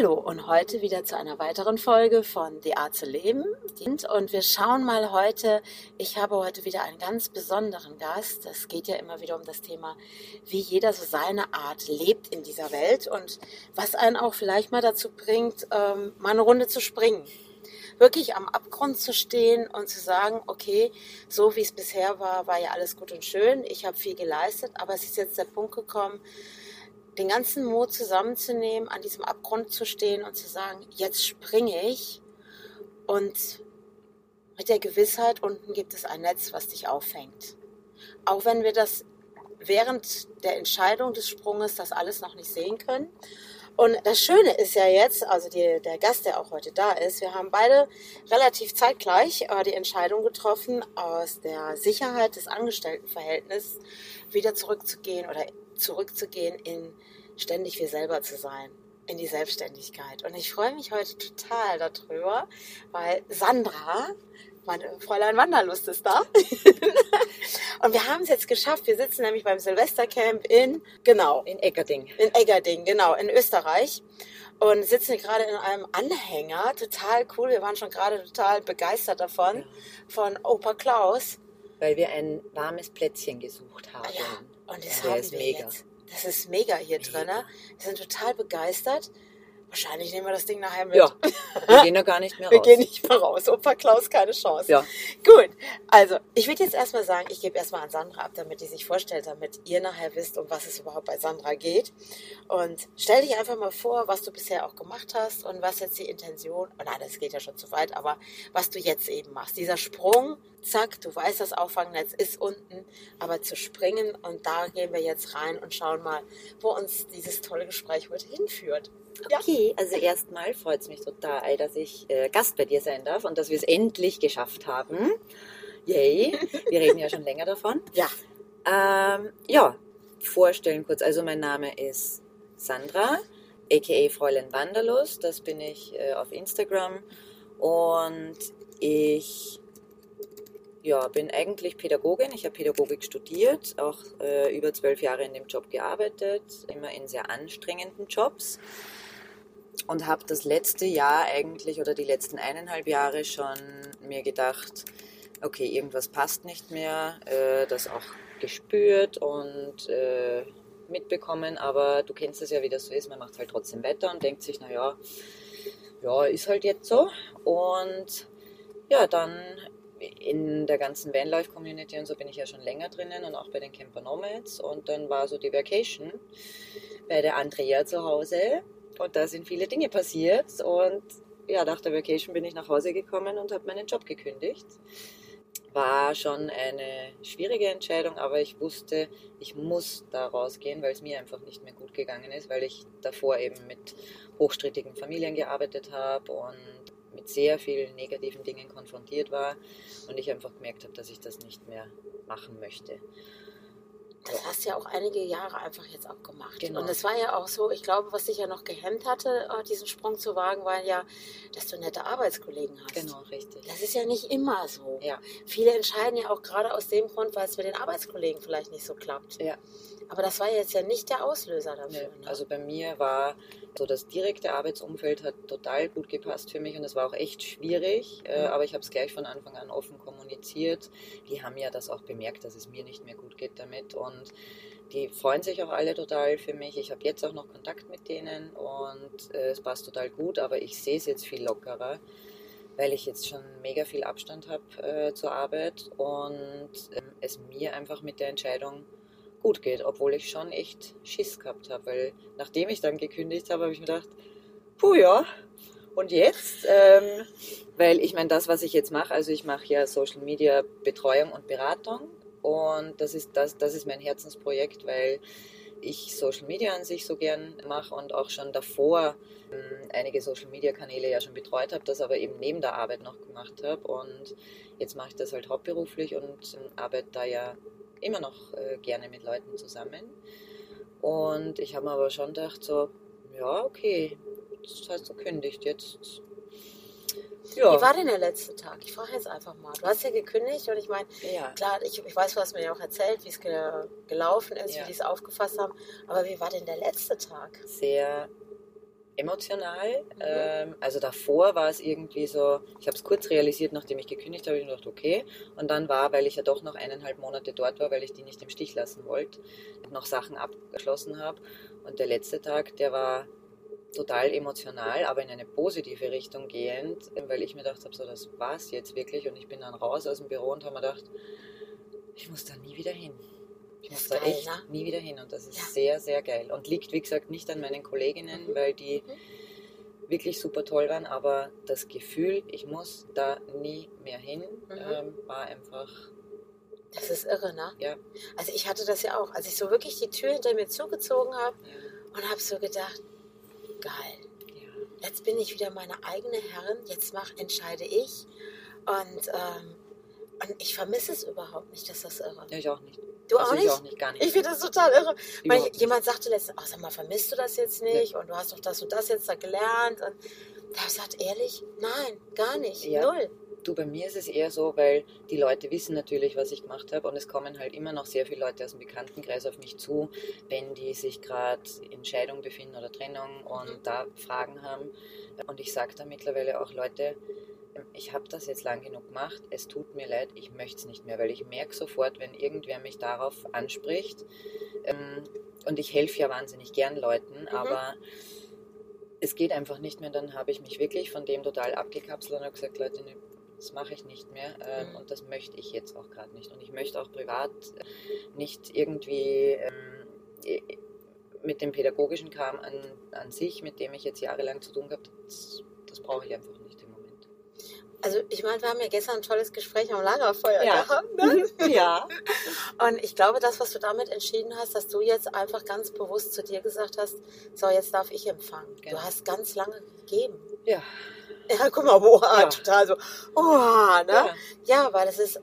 Hallo und heute wieder zu einer weiteren Folge von Die Art zu leben. Und wir schauen mal heute, ich habe heute wieder einen ganz besonderen Gast. Es geht ja immer wieder um das Thema, wie jeder so seine Art lebt in dieser Welt und was einen auch vielleicht mal dazu bringt, ähm, mal eine Runde zu springen. Wirklich am Abgrund zu stehen und zu sagen, okay, so wie es bisher war, war ja alles gut und schön. Ich habe viel geleistet, aber es ist jetzt der Punkt gekommen, den ganzen Mut zusammenzunehmen, an diesem Abgrund zu stehen und zu sagen, jetzt springe ich und mit der Gewissheit, unten gibt es ein Netz, was dich auffängt. Auch wenn wir das während der Entscheidung des Sprunges das alles noch nicht sehen können. Und das Schöne ist ja jetzt, also die, der Gast, der auch heute da ist, wir haben beide relativ zeitgleich äh, die Entscheidung getroffen, aus der Sicherheit des Angestelltenverhältnisses wieder zurückzugehen oder zurückzugehen in ständig wir selber zu sein, in die Selbstständigkeit. Und ich freue mich heute total darüber, weil Sandra, meine Fräulein Wanderlust ist da. und wir haben es jetzt geschafft. Wir sitzen nämlich beim Silvestercamp in, genau. In Eckerding. In Eckerding, genau, in Österreich. Und sitzen hier gerade in einem Anhänger. Total cool. Wir waren schon gerade total begeistert davon. Ja. Von Opa Klaus. Weil wir ein warmes Plätzchen gesucht haben. Ja. Und das ja, haben wir mega. jetzt. Das ist mega hier drin. Wir sind total begeistert. Wahrscheinlich nehmen wir das Ding nachher mit. Ja, wir gehen da gar nicht mehr raus. Wir gehen nicht mehr raus. Opa Klaus, keine Chance. Ja. Gut, also ich würde jetzt erstmal sagen, ich gebe erstmal an Sandra ab, damit die sich vorstellt, damit ihr nachher wisst, um was es überhaupt bei Sandra geht. Und stell dich einfach mal vor, was du bisher auch gemacht hast und was jetzt die Intention, oh nein, das geht ja schon zu weit, aber was du jetzt eben machst. Dieser Sprung, zack, du weißt, das Auffangnetz ist unten, aber zu springen und da gehen wir jetzt rein und schauen mal, wo uns dieses tolle Gespräch heute hinführt. Okay, also erstmal freut es mich total, dass ich äh, Gast bei dir sein darf und dass wir es endlich geschafft haben. Yay, wir reden ja schon länger davon. Ja. Ähm, ja, vorstellen kurz. Also mein Name ist Sandra, aka Fräulein Wanderlust. Das bin ich äh, auf Instagram. Und ich ja, bin eigentlich Pädagogin. Ich habe Pädagogik studiert, auch äh, über zwölf Jahre in dem Job gearbeitet, immer in sehr anstrengenden Jobs und habe das letzte Jahr eigentlich oder die letzten eineinhalb Jahre schon mir gedacht, okay, irgendwas passt nicht mehr, äh, das auch gespürt und äh, mitbekommen, aber du kennst es ja, wie das so ist, man macht halt trotzdem weiter und denkt sich, naja, ja, ist halt jetzt so. Und ja, dann in der ganzen Vanlife-Community und so bin ich ja schon länger drinnen und auch bei den Camper Nomads. Und dann war so die Vacation bei der Andrea zu Hause und da sind viele Dinge passiert. Und ja, nach der Vacation bin ich nach Hause gekommen und habe meinen Job gekündigt. War schon eine schwierige Entscheidung, aber ich wusste, ich muss da rausgehen, weil es mir einfach nicht mehr gut gegangen ist, weil ich davor eben mit hochstrittigen Familien gearbeitet habe und mit sehr vielen negativen Dingen konfrontiert war und ich einfach gemerkt habe, dass ich das nicht mehr machen möchte. Das hast du ja auch einige Jahre einfach jetzt auch gemacht. Genau. Und es war ja auch so, ich glaube, was dich ja noch gehemmt hatte, äh, diesen Sprung zu wagen, war ja, dass du nette Arbeitskollegen hast. Genau, richtig. Das ist ja nicht immer so. Ja. Viele entscheiden ja auch gerade aus dem Grund, weil es mit den Arbeitskollegen vielleicht nicht so klappt. Ja. Aber das war jetzt ja nicht der Auslöser dafür. Nee. Ne? Also bei mir war so das direkte Arbeitsumfeld hat total gut gepasst für mich und es war auch echt schwierig, äh, mhm. aber ich habe es gleich von Anfang an offen kommuniziert. Die haben ja das auch bemerkt, dass es mir nicht mehr gut geht damit und die freuen sich auch alle total für mich. Ich habe jetzt auch noch Kontakt mit denen und äh, es passt total gut, aber ich sehe es jetzt viel lockerer, weil ich jetzt schon mega viel Abstand habe äh, zur Arbeit und äh, es mir einfach mit der Entscheidung gut geht, obwohl ich schon echt Schiss gehabt habe, weil nachdem ich dann gekündigt habe, habe ich mir gedacht, puh ja, und jetzt? Ähm, weil ich meine, das, was ich jetzt mache, also ich mache ja Social Media Betreuung und Beratung und das ist, das, das ist mein Herzensprojekt, weil ich Social Media an sich so gern mache und auch schon davor ähm, einige Social Media Kanäle ja schon betreut habe, das aber eben neben der Arbeit noch gemacht habe und jetzt mache ich das halt hauptberuflich und ähm, arbeite da ja immer noch äh, gerne mit Leuten zusammen. Und ich habe mir aber schon gedacht, so, ja, okay, das heißt, du kündigt jetzt. Ja. Wie war denn der letzte Tag? Ich frage jetzt einfach mal. Du hast ja gekündigt und ich meine, ja. klar, ich, ich weiß, du hast mir ja auch erzählt, wie es ge gelaufen ist, ja. wie die es aufgefasst haben. Aber wie war denn der letzte Tag? Sehr emotional. Ähm, also davor war es irgendwie so, ich habe es kurz realisiert, nachdem ich gekündigt habe, ich gedacht, okay. Und dann war, weil ich ja doch noch eineinhalb Monate dort war, weil ich die nicht im Stich lassen wollte, noch Sachen abgeschlossen habe. Und der letzte Tag, der war total emotional, aber in eine positive Richtung gehend, weil ich mir gedacht habe, so das war's jetzt wirklich. Und ich bin dann raus aus dem Büro und habe mir gedacht, ich muss da nie wieder hin. Ich muss da geil, echt ne? nie wieder hin und das ist ja. sehr, sehr geil. Und liegt, wie gesagt, nicht an meinen Kolleginnen, mhm. weil die mhm. wirklich super toll waren, aber das Gefühl, ich muss da nie mehr hin, mhm. ähm, war einfach. Das ist irre, ne? Ja. Also ich hatte das ja auch, als ich so wirklich die Tür hinter mir zugezogen habe ja. und habe so gedacht, geil. Ja. Jetzt bin ich wieder meine eigene Herrin, jetzt mach, entscheide ich. Und, ähm, und ich vermisse es überhaupt nicht, dass das irre. Ich auch nicht. Du also auch nicht? Ich auch nicht, gar nicht. Ich finde das total irre. Weil jemand sagte letztens, ach sag mal, vermisst du das jetzt nicht? Ja. Und du hast doch das und das jetzt da gelernt. Und da habe ich gesagt, ehrlich, nein, gar nicht, ja. null. Du, bei mir ist es eher so, weil die Leute wissen natürlich, was ich gemacht habe und es kommen halt immer noch sehr viele Leute aus dem Bekanntenkreis auf mich zu, wenn die sich gerade in Scheidung befinden oder Trennung und mhm. da Fragen haben. Und ich sage da mittlerweile auch, Leute, ich habe das jetzt lang genug gemacht, es tut mir leid, ich möchte es nicht mehr, weil ich merke sofort, wenn irgendwer mich darauf anspricht, ähm, und ich helfe ja wahnsinnig gern Leuten, mhm. aber es geht einfach nicht mehr, dann habe ich mich wirklich von dem total abgekapselt und habe gesagt, Leute, ne, das mache ich nicht mehr ähm, mhm. und das möchte ich jetzt auch gerade nicht. Und ich möchte auch privat nicht irgendwie ähm, mit dem pädagogischen Kram an, an sich, mit dem ich jetzt jahrelang zu tun habe, das, das brauche ich einfach nicht. Also ich meine, wir haben ja gestern ein tolles Gespräch am Lagerfeuer ja. gehabt. Ne? Ja. Und ich glaube, das, was du damit entschieden hast, dass du jetzt einfach ganz bewusst zu dir gesagt hast, so jetzt darf ich empfangen. Genau. Du hast ganz lange gegeben. Ja. Ja, guck mal, boah, ja. total so, oh, ne? Ja. ja, weil es ist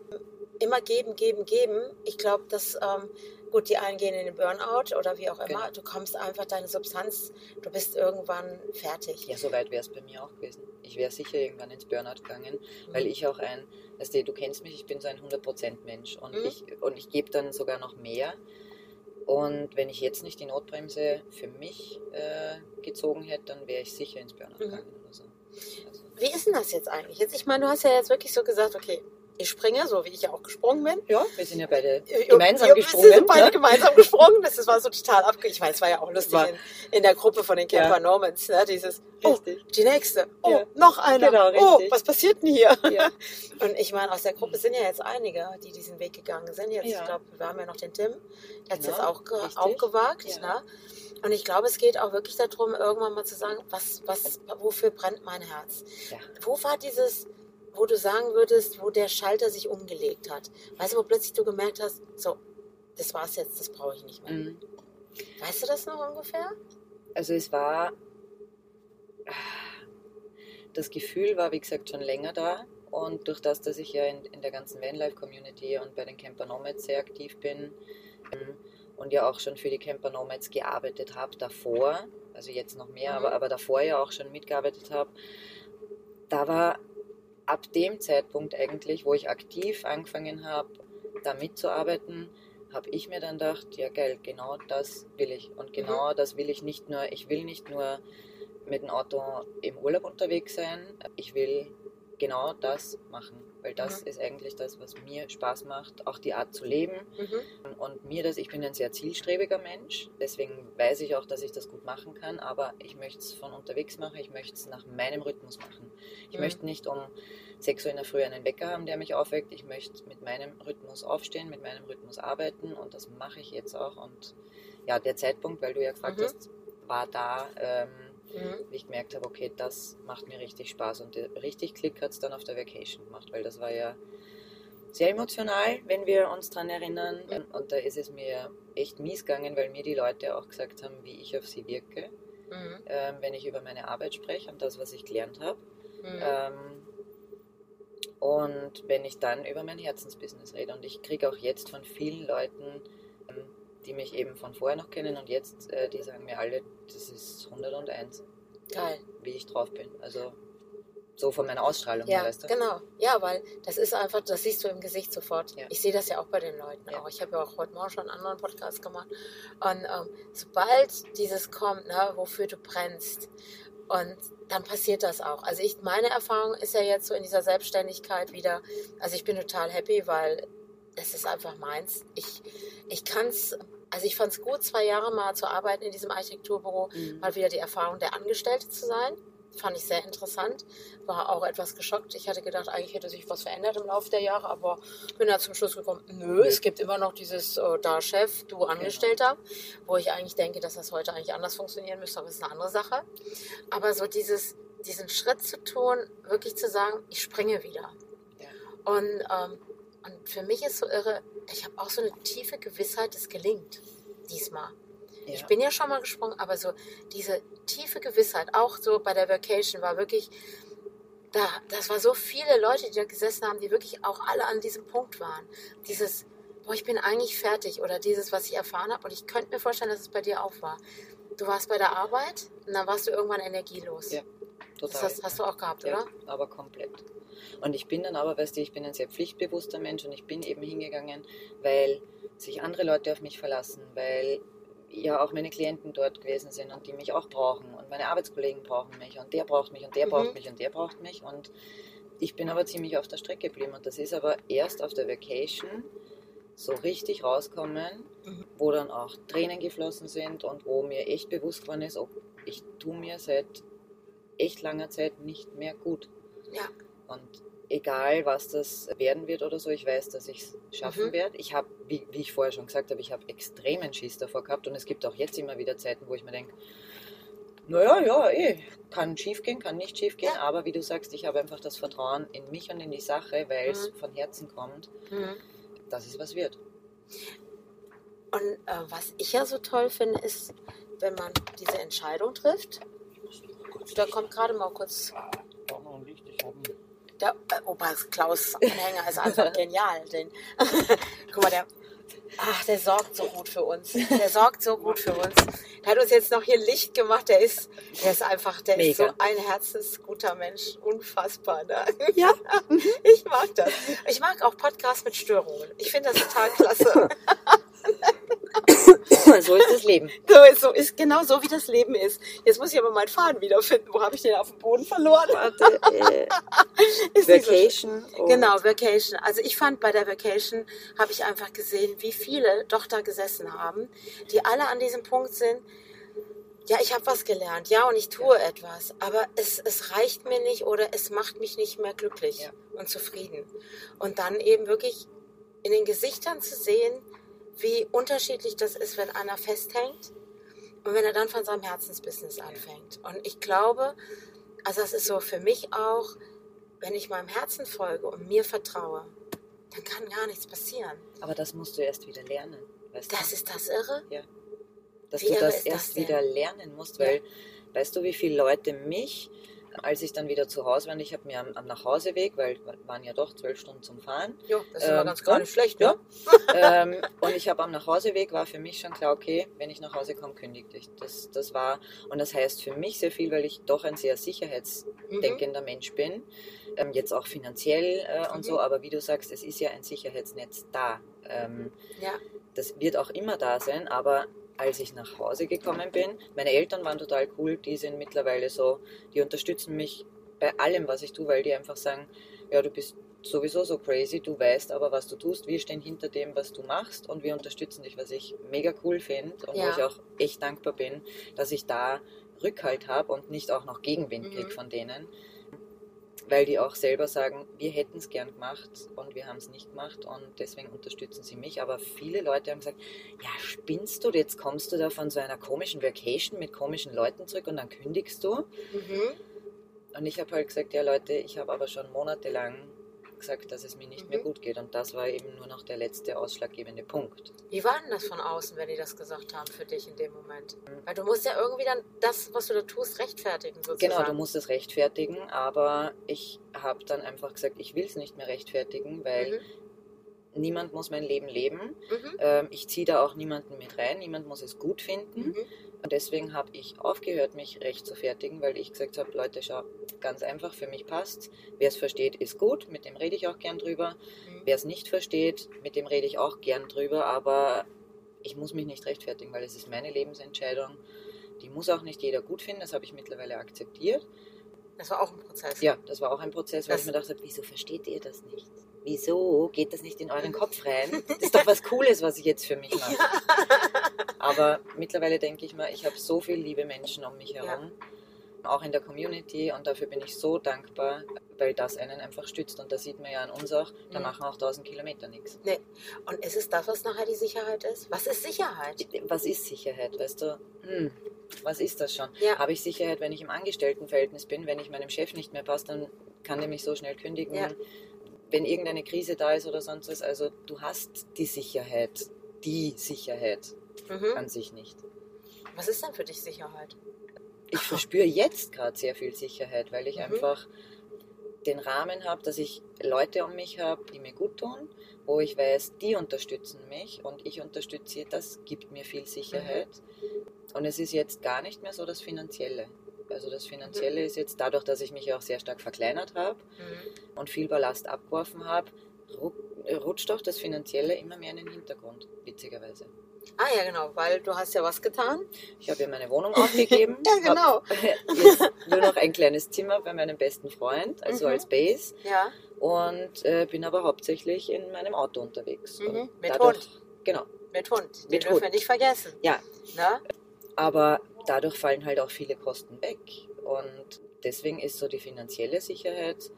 immer geben, geben, geben. Ich glaube, dass ähm, Gut, die einen gehen in den Burnout oder wie auch immer. Genau. Du kommst einfach deine Substanz, du bist irgendwann fertig. Ja, so weit wäre es bei mir auch gewesen. Ich wäre sicher irgendwann ins Burnout gegangen, mhm. weil ich auch ein, weißt du, du kennst mich, ich bin so ein 100% Mensch und mhm. ich, und ich gebe dann sogar noch mehr. Und wenn ich jetzt nicht die Notbremse für mich äh, gezogen hätte, dann wäre ich sicher ins Burnout mhm. gegangen oder so. Also. Wie ist denn das jetzt eigentlich? Jetzt, ich meine, du hast ja jetzt wirklich so gesagt, okay, ich springe, so wie ich ja auch gesprungen bin. Ja, wir sind ja beide gemeinsam ja, gesprungen. Wir sind beide ja. gemeinsam gesprungen. Das war so total abge... Ich meine, es war ja auch lustig in, in, der Gruppe von den Camper ja. Normans. Ne? Dieses, oh, die nächste. Oh, ja. noch eine. Genau, oh, was passiert denn hier? Und ich meine, aus der Gruppe sind ja jetzt einige, die diesen Weg gegangen sind. Jetzt, ich glaube, wir haben ja noch den Tim. Der hat es jetzt auch, auch gewagt. Ne? Und ich glaube, es geht auch wirklich darum, irgendwann mal zu sagen, was, was, wofür brennt mein Herz? Wo war dieses wo du sagen würdest, wo der Schalter sich umgelegt hat? Weißt du, wo plötzlich du gemerkt hast, so, das war's jetzt, das brauche ich nicht mehr. Mhm. Weißt du das noch ungefähr? Also es war, das Gefühl war, wie gesagt, schon länger da. Und durch das, dass ich ja in, in der ganzen Vanlife-Community und bei den Camper Nomads sehr aktiv bin ähm, und ja auch schon für die Camper Nomads gearbeitet habe davor, also jetzt noch mehr, mhm. aber, aber davor ja auch schon mitgearbeitet habe, da war ab dem Zeitpunkt eigentlich, wo ich aktiv angefangen habe, da mitzuarbeiten, habe ich mir dann gedacht, ja geil, genau das will ich. Und genau mhm. das will ich nicht nur, ich will nicht nur mit dem Auto im Urlaub unterwegs sein, ich will genau das machen weil das mhm. ist eigentlich das, was mir Spaß macht, auch die Art zu leben. Mhm. Und mir das, ich bin ein sehr zielstrebiger Mensch, deswegen weiß ich auch, dass ich das gut machen kann, aber ich möchte es von unterwegs machen, ich möchte es nach meinem Rhythmus machen. Ich mhm. möchte nicht um 6 Uhr in der Früh einen Wecker haben, der mich aufweckt. Ich möchte mit meinem Rhythmus aufstehen, mit meinem Rhythmus arbeiten und das mache ich jetzt auch. Und ja, der Zeitpunkt, weil du ja gefragt mhm. hast, war da. Ähm, mhm. ich gemerkt habe, okay, das macht mir richtig Spaß. Und richtig Klick hat es dann auf der Vacation gemacht, weil das war ja sehr emotional, wenn wir uns daran erinnern. Mhm. Und da ist es mir echt mies gegangen, weil mir die Leute auch gesagt haben, wie ich auf sie wirke, mhm. ähm, wenn ich über meine Arbeit spreche und das, was ich gelernt habe. Mhm. Ähm, und wenn ich dann über mein Herzensbusiness rede. Und ich kriege auch jetzt von vielen Leuten die mich eben von vorher noch kennen und jetzt, äh, die sagen mir alle, das ist 101. Geil. Wie ich drauf bin. Also So von meiner Ausstrahlung, Ja, weißt du? genau. Ja, weil das ist einfach, das siehst du im Gesicht sofort. Ja. Ich sehe das ja auch bei den Leuten Ja. auch. Ich habe ja auch heute Morgen schon einen anderen Podcast gemacht. Und ähm, sobald dieses kommt, ne, wofür du brennst, und dann passiert das auch. Also ich, meine Erfahrung ist ja jetzt so in dieser Selbstständigkeit wieder, also ich bin total happy, weil es ist einfach meins. Ich, ich kann es, also ich fand es gut, zwei Jahre mal zu arbeiten in diesem Architekturbüro, Mhm. mal wieder die Erfahrung der Angestellte zu sein. Fand ich sehr interessant. War auch etwas geschockt. Ich hatte gedacht, eigentlich hätte sich was verändert im Laufe der Jahre, aber bin dann zum Schluss gekommen, nö, es gibt immer noch dieses äh, da Chef, du Angestellter, wo ich eigentlich denke, dass das heute eigentlich anders funktionieren müsste, aber das ist eine andere Sache. Aber so dieses, diesen Schritt zu tun, wirklich zu sagen, ich springe wieder. Ja. Und, ähm, und für mich ist so irre, ich habe auch so eine tiefe Gewissheit, es gelingt diesmal. Ja. Ich bin ja schon mal gesprungen, aber so diese tiefe Gewissheit, auch so bei der Vacation, war wirklich, da, das war so viele Leute, die da gesessen haben, die wirklich auch alle an diesem Punkt waren. Dieses, boah, ich bin eigentlich fertig oder dieses, was ich erfahren habe. Und ich könnte mir vorstellen, dass es bei dir auch war. Du warst bei der Arbeit und dann warst du irgendwann energielos. Ja, Das Total. hast, hast du auch gehabt, Ja, oder? aber komplett. Und ich bin dann aber, weißt du, ich bin ein sehr pflichtbewusster Mensch und ich bin eben hingegangen, weil sich andere Leute auf mich verlassen, weil ja auch meine Klienten dort gewesen sind und die mich auch brauchen und meine Arbeitskollegen brauchen mich und der braucht mich und der Mhm. braucht mich und der braucht mich und ich bin aber ziemlich auf der Strecke geblieben und das ist aber erst auf der Vacation so richtig rauskommen, Mhm. wo dann auch Tränen geflossen sind und wo mir echt bewusst geworden ist, oh, ich tue mir seit echt langer Zeit nicht mehr gut. Ja. Und egal, was das werden wird oder so, ich weiß, dass ich es schaffen Mhm. werde. Ich habe, wie, wie ich vorher schon gesagt habe, ich habe extremen Schiss davor gehabt und es gibt auch jetzt immer wieder Zeiten, wo ich mir denke, naja, ja, eh, kann schief gehen, kann nicht schief gehen, Ja. aber wie du sagst, ich habe einfach das Vertrauen in mich und in die Sache, weil es Mhm. von Herzen kommt, Mhm. dass es was wird. Und äh, was ich ja so toll finde, ist, wenn man diese Entscheidung trifft. Da kommt gerade mal kurz Braucht noch ein Licht, ich habe der äh, Opa Klaus Anhänger ist einfach genial. Den, guck mal, der, ach, der sorgt so gut für uns. Der sorgt so gut für uns. Der hat uns jetzt noch hier Licht gemacht. Der ist, der ist einfach, der ist so Mega. ein herzensguter Mensch. Unfassbar. Ne? Ja. Ich mag das. Ich mag auch Podcasts mit Störungen. Ich finde das total klasse. so ist das Leben. So ist, so ist genau so, wie das Leben ist. Jetzt muss ich aber meinen Faden wiederfinden. Wo habe ich den auf dem Boden verloren? Warte, äh, so. Vacation. und- Genau, Vacation. Also ich fand bei der Vacation habe ich einfach gesehen, wie viele doch da gesessen haben, die alle an diesem Punkt sind. Ja, ich habe was gelernt, ja, und ich tue etwas, aber es, es reicht mir nicht oder es macht mich nicht mehr glücklich Ja. und zufrieden. Und dann eben wirklich in den Gesichtern zu sehen, wie unterschiedlich das ist, wenn einer festhängt und wenn er dann von seinem Herzensbusiness anfängt. Und ich glaube, also das ist so für mich auch, wenn ich meinem Herzen folge und mir vertraue, dann kann gar nichts passieren. Aber das musst du erst wieder lernen. Weißt Das du? ist das Irre. dass Wie du das das erst denn? wieder lernen musst, weil weißt du, wie viele Leute mich, als ich dann wieder zu Hause war, und ich habe mir am, am Nachhauseweg, weil wir waren ja doch zwölf Stunden zum Fahren, Ja, das ist Ähm, ganz gar nicht schlecht, ja. ja. ähm, und ich habe am Nachhauseweg war für mich schon klar, okay, wenn ich nach Hause komme, kündigt ich. Das, das war, und das heißt für mich sehr viel, weil ich doch ein sehr sicherheitsdenkender Mhm. Mensch bin, ähm, jetzt auch finanziell äh, und Mhm. so, aber wie du sagst, es ist ja ein Sicherheitsnetz da. Ähm, Ja. das wird auch immer da sein, aber als ich nach Hause gekommen bin, meine Eltern waren total cool, die sind mittlerweile so, die unterstützen mich bei allem, was ich tue, weil die einfach sagen, ja, du bist sowieso so crazy, du weißt aber, was du tust, wir stehen hinter dem, was du machst und wir unterstützen dich, was ich mega cool finde und Ja. wo ich auch echt dankbar bin, dass ich da Rückhalt habe und nicht auch noch Gegenwind Mhm. kriege von denen weil die auch selber sagen, wir hätten es gern gemacht und wir haben es nicht gemacht und deswegen unterstützen sie mich. Aber viele Leute haben gesagt, ja, spinnst du, jetzt kommst du da von so einer komischen Vacation mit komischen Leuten zurück und dann kündigst du. Mhm. Und ich habe halt gesagt, ja Leute, ich habe aber schon monatelang gesagt, dass es mir nicht mehr Mhm. gut geht und das war eben nur noch der letzte ausschlaggebende Punkt. Wie war denn das von außen, wenn die das gesagt haben für dich in dem Moment? Weil du musst ja irgendwie dann das, was du da tust, rechtfertigen sozusagen. Genau, du musst es rechtfertigen, aber ich habe dann einfach gesagt, ich will es nicht mehr rechtfertigen, weil Mhm. niemand muss mein Leben leben. Mhm. Ähm, ich ziehe da auch niemanden mit rein, niemand muss es gut finden. Mhm. Und deswegen habe ich aufgehört, mich recht zu fertigen, weil ich gesagt habe, Leute, schau, ganz einfach, für mich passt. Wer es versteht, ist gut, mit dem rede ich auch gern drüber. Mhm. Wer es nicht versteht, mit dem rede ich auch gern drüber, aber ich muss mich nicht rechtfertigen, weil es ist meine Lebensentscheidung. Die muss auch nicht jeder gut finden, das habe ich mittlerweile akzeptiert. Das war auch ein Prozess. Ja, das war auch ein Prozess, weil Das- ich mir dachte, wieso versteht ihr das nicht? Wieso geht das nicht in euren Kopf rein? Das ist doch was Cooles, was ich jetzt für mich mache. Aber mittlerweile denke ich mal, ich habe so viele liebe Menschen um mich herum, auch in der Community und dafür bin ich so dankbar, weil das einen einfach stützt. Und da sieht man ja an uns auch, da Mhm. machen auch 1000 Kilometer nichts. Und ist es das, was nachher die Sicherheit ist? Was ist Sicherheit? Was ist Sicherheit, weißt du? Hm, was ist das schon? Ja. Habe ich Sicherheit, wenn ich im Angestelltenverhältnis bin, wenn ich meinem Chef nicht mehr passt, dann kann der mich so schnell kündigen. Ja. Wenn irgendeine Krise da ist oder sonst was, also du hast die Sicherheit, die Sicherheit Mhm. an sich nicht. Was ist denn für dich Sicherheit? Ich verspüre jetzt gerade sehr viel Sicherheit, weil ich Mhm. einfach den Rahmen habe, dass ich Leute um mich habe, die mir gut tun, wo ich weiß, die unterstützen mich und ich unterstütze das gibt mir viel Sicherheit. Und es ist jetzt gar nicht mehr so das Finanzielle. Also das Finanzielle ist jetzt dadurch, dass ich mich auch sehr stark verkleinert habe Mhm. und viel Ballast abgeworfen habe, ru- rutscht auch das Finanzielle immer mehr in den Hintergrund, witzigerweise. Ah ja, genau, weil du hast ja was getan. Ich habe ja meine Wohnung aufgegeben. Ja, genau. Jetzt nur noch ein kleines Zimmer bei meinem besten Freund, also Mhm. als Base. Ja, Und äh, bin aber hauptsächlich in meinem Auto unterwegs. Mhm. Mit dadurch, Hund. Genau. mit Hund. Den Mit dürfen wir Hund. nicht vergessen. Ja. Ne? Aber dadurch fallen halt auch viele Kosten weg. Und deswegen ist so die finanzielle Sicherheit,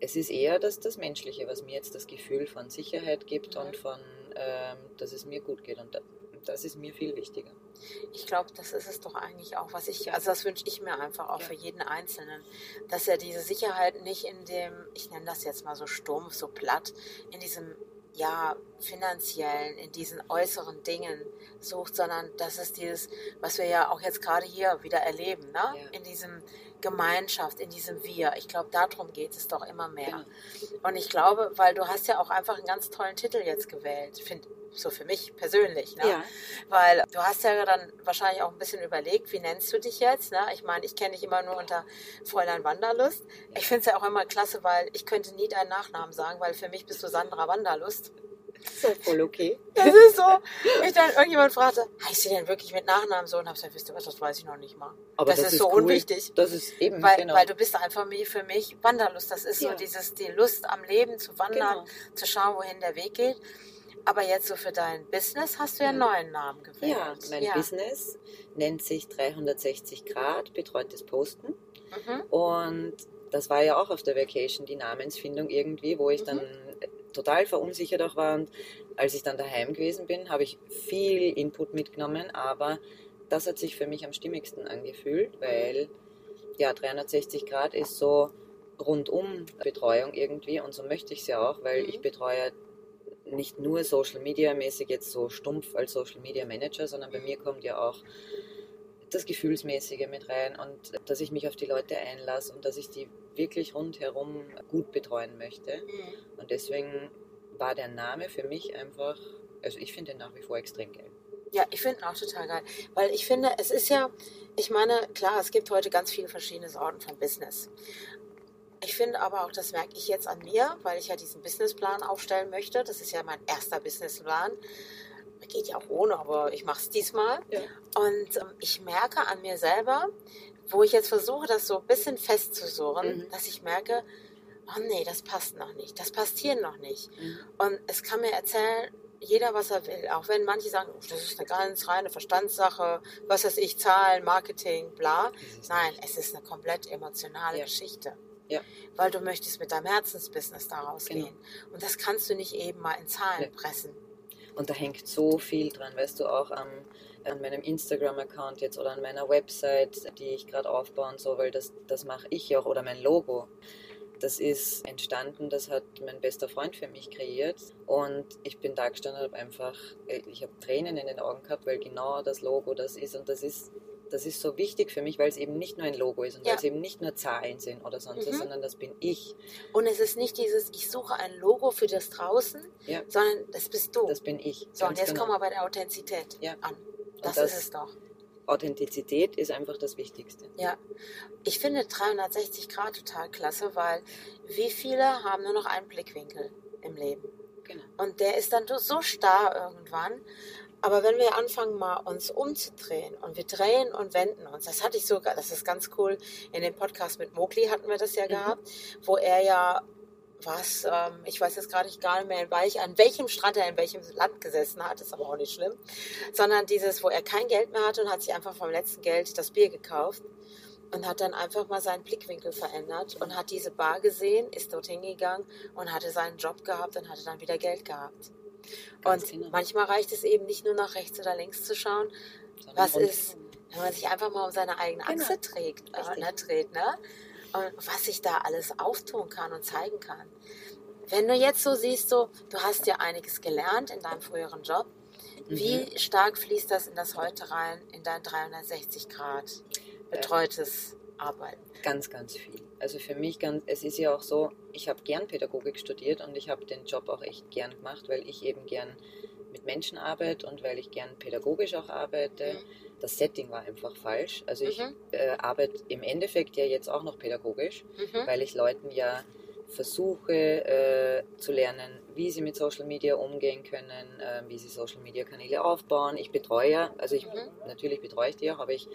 es ist eher das, das Menschliche, was mir jetzt das Gefühl von Sicherheit gibt Mhm. und von, ähm, dass es mir gut geht. Und da- das ist mir viel wichtiger. Ich glaube, das ist es doch eigentlich auch, was ich, also das wünsche ich mir einfach auch Ja. für jeden Einzelnen, dass er diese Sicherheit nicht in dem, ich nenne das jetzt mal so stumpf, so platt, in diesem, ja, finanziellen, in diesen äußeren Dingen sucht, sondern dass es dieses, was wir ja auch jetzt gerade hier wieder erleben, ne? Ja. in diesem Gemeinschaft, in diesem Wir. Ich glaube, darum geht es doch immer mehr. Genau. Und ich glaube, weil du hast ja auch einfach einen ganz tollen Titel jetzt gewählt, finde so für mich persönlich. Ne? Ja, Weil du hast ja dann wahrscheinlich auch ein bisschen überlegt, wie nennst du dich jetzt? Ne? Ich meine, ich kenne dich immer nur unter Fräulein Wanderlust. Ich finde es ja auch immer klasse, weil ich könnte nie deinen Nachnamen sagen, weil für mich bist du Sandra Wanderlust. ist ja voll okay. Das ist so. Mich dann irgendjemand fragte, heißt sie denn wirklich mit Nachnamen so? Und habe gesagt, wisst ihr was, das weiß ich noch nicht mal. Aber das, ist, so cool. unwichtig. Das ist eben, Weil, genau. weil du bist einfach für mich Wanderlust. Das ist so Ja. dieses, die Lust am Leben zu wandern, genau. zu schauen, wohin der Weg geht. Aber jetzt so für dein Business hast du ja einen Ja. neuen Namen gewählt. Ja, mein Business nennt sich 360 Grad betreutes Posten. Mhm. Und das war ja auch auf der Vacation die Namensfindung irgendwie, wo ich dann total verunsichert auch war. Und als ich dann daheim gewesen bin, habe ich viel Input mitgenommen, aber das hat sich für mich am stimmigsten angefühlt, weil ja 360 Grad ist so rundum Betreuung irgendwie und so möchte ich es ja auch, weil Mhm. ich betreue nicht nur Social Media mäßig jetzt so stumpf als Social Media Manager, sondern bei mir kommt ja auch das Gefühlsmäßige mit rein und dass ich mich auf die Leute einlasse und dass ich die wirklich rundherum gut betreuen möchte. Mhm. Und deswegen war der Name für mich einfach, also ich finde den nach wie vor extrem geil. Ja, ich finde ihn auch total geil. Weil ich finde, es ist ja, ich meine, klar, es gibt heute ganz viele verschiedene Sorten von Business. Ich finde aber auch, das merke ich jetzt an mir, weil ich ja diesen Businessplan aufstellen möchte. Das ist ja mein erster Businessplan. Geht ja auch ohne, aber ich mache es diesmal. Ja. Und ähm, ich merke an mir selber, wo ich jetzt versuche, das so ein bisschen festzusurren, Mhm. dass ich merke, oh nee, das passt noch nicht, das passt hier noch nicht. Mhm. Und es kann mir erzählen, jeder, was er will. Auch wenn manche sagen, oh, das ist eine ganz reine Verstandssache, was weiß ich, Zahlen, Marketing, bla. Ist Nein, es ist eine komplett emotionale Ja. Geschichte. Ja. Weil du möchtest mit deinem Herzensbusiness daraus Genau. gehen. Und das kannst du nicht eben mal in Zahlen Nee. pressen. Und da hängt so viel dran, weißt du, auch an, an meinem Instagram-Account jetzt oder an meiner Website, die ich gerade aufbaue und so, weil das, das mache ich ja auch, oder mein Logo. Das ist entstanden, das hat mein bester Freund für mich kreiert und ich bin da gestanden und habe einfach, ich habe Tränen in den Augen gehabt, weil genau das Logo das ist und das ist das ist so wichtig für mich, weil es eben nicht nur ein Logo ist und Ja. weil es eben nicht nur Zahlen sind oder sonst was, Mhm. sondern das bin ich. Und es ist nicht dieses, ich suche ein Logo für das draußen, Ja. sondern das bist du. Das bin ich. so, und jetzt genau. kommen wir bei der Authentizität Ja. an. Das, das- ist es doch. Authentizität ist einfach das Wichtigste. Ja, ich finde 360 Grad total klasse, weil wie viele haben nur noch einen Blickwinkel im Leben? Genau. Und der ist dann so starr irgendwann. Aber wenn wir anfangen, mal uns umzudrehen und wir drehen und wenden uns, das hatte ich sogar, das ist ganz cool, in dem Podcast mit Mowgli hatten wir das ja Mhm. gehabt, wo er ja was, ähm, ich weiß jetzt gerade gar nicht mehr, welch, an welchem Strand er in welchem Land gesessen hat, ist aber auch nicht schlimm, sondern dieses, wo er kein Geld mehr hatte und hat sich einfach vom letzten Geld das Bier gekauft und hat dann einfach mal seinen Blickwinkel verändert und hat diese Bar gesehen, ist dorthin gegangen und hatte seinen Job gehabt und hatte dann wieder Geld gehabt. Ganz und genau. manchmal reicht es eben nicht nur nach rechts oder links zu schauen, Sondern was ist, wenn man sich einfach mal um seine eigene Genau. Achse trägt, äh, ne, dreht, ne? Und was sich da alles auftun kann und zeigen kann. Wenn du jetzt so siehst, so, du hast ja einiges gelernt in deinem früheren Job. Mhm. Wie stark fließt das in das heute rein, in dein 360 Grad betreutes Arbeiten? Ganz, ganz viel. Also für mich ganz, es ist ja auch so, ich habe gern Pädagogik studiert und ich habe den Job auch echt gern gemacht, weil ich eben gern mit Menschen arbeite und weil ich gern pädagogisch auch arbeite. Mhm. Das Setting war einfach falsch. Also ich Mhm. äh, arbeite im Endeffekt ja jetzt auch noch pädagogisch, Mhm. weil ich Leuten ja versuche äh, zu lernen, wie sie mit Social Media umgehen können, äh, wie sie Social Media Kanäle aufbauen. Ich betreue, ja, also ich Mhm. natürlich betreue ich die auch, aber ich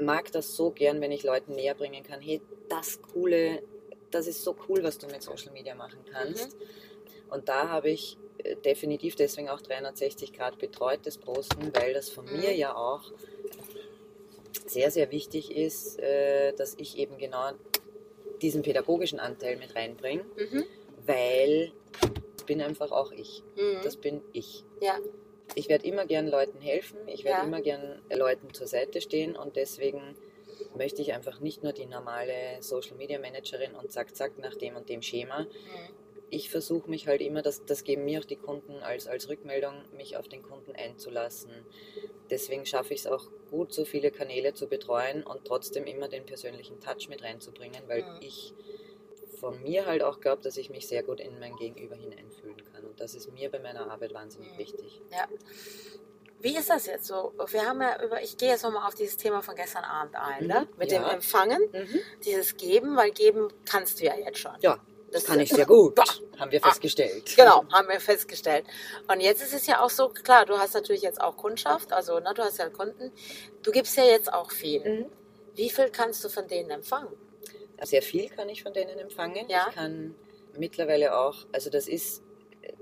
mag das so gern, wenn ich Leuten näher bringen kann, hey, das coole, das ist so cool, was du mit Social Media machen kannst. Und da habe ich äh, definitiv deswegen auch 360 Grad betreutes Posten, weil das von Mhm. mir ja auch sehr, sehr wichtig ist, äh, dass ich eben genau diesen pädagogischen Anteil mit reinbringe, Mhm. weil das bin einfach auch ich. Mhm. Das bin ich. Ja. Ich werde immer gern Leuten helfen, ich werde Ja. immer gern Leuten zur Seite stehen und deswegen möchte ich einfach nicht nur die normale Social Media Managerin und zack, zack nach dem und dem Schema. Mhm. Ich versuche mich halt immer, das, das geben mir auch die Kunden als, als Rückmeldung, mich auf den Kunden einzulassen. Deswegen schaffe ich es auch gut, so viele Kanäle zu betreuen und trotzdem immer den persönlichen Touch mit reinzubringen, weil Mhm. ich von mir halt auch glaube, dass ich mich sehr gut in mein Gegenüber hineinfühlen kann. Und das ist mir bei meiner Arbeit wahnsinnig Mhm. wichtig. Ja. Wie ist das jetzt so? Wir haben ja über, ich gehe jetzt nochmal auf dieses Thema von gestern Abend ein, ne? Mhm. Mit Ja. dem Empfangen, Mhm. dieses Geben, weil geben kannst du ja jetzt schon. Ja, Das kann ich sehr gut, Bah. haben wir Ah. festgestellt. Genau, haben wir festgestellt. Und jetzt ist es ja auch so, klar, du hast natürlich jetzt auch Kundschaft, also ne, du hast ja Kunden. Du gibst ja jetzt auch viel. Mhm. Wie viel kannst du von denen empfangen? Sehr viel kann ich von denen empfangen. Ja. Ich kann mittlerweile auch, also das ist,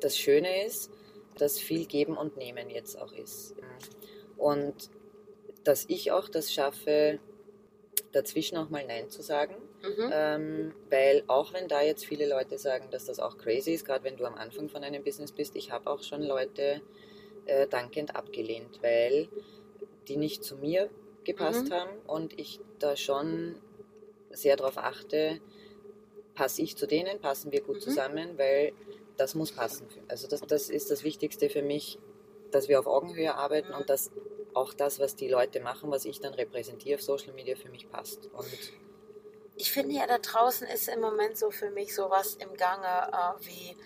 das Schöne ist, dass viel Geben und Nehmen jetzt auch ist. Und dass ich auch das schaffe, dazwischen auch mal Nein zu sagen. Mhm. Ähm, weil auch wenn da jetzt viele Leute sagen, dass das auch crazy ist, gerade wenn du am Anfang von einem Business bist, ich habe auch schon Leute äh, dankend abgelehnt, weil die nicht zu mir gepasst Mhm. haben und ich da schon sehr darauf achte, passe ich zu denen, passen wir gut Mhm. zusammen, weil das muss passen. Also das, das ist das Wichtigste für mich, dass wir auf Augenhöhe arbeiten Mhm. und dass auch das, was die Leute machen, was ich dann repräsentiere auf Social Media, für mich passt. Und Ich finde ja, da draußen ist im Moment so für mich sowas im Gange, äh, wie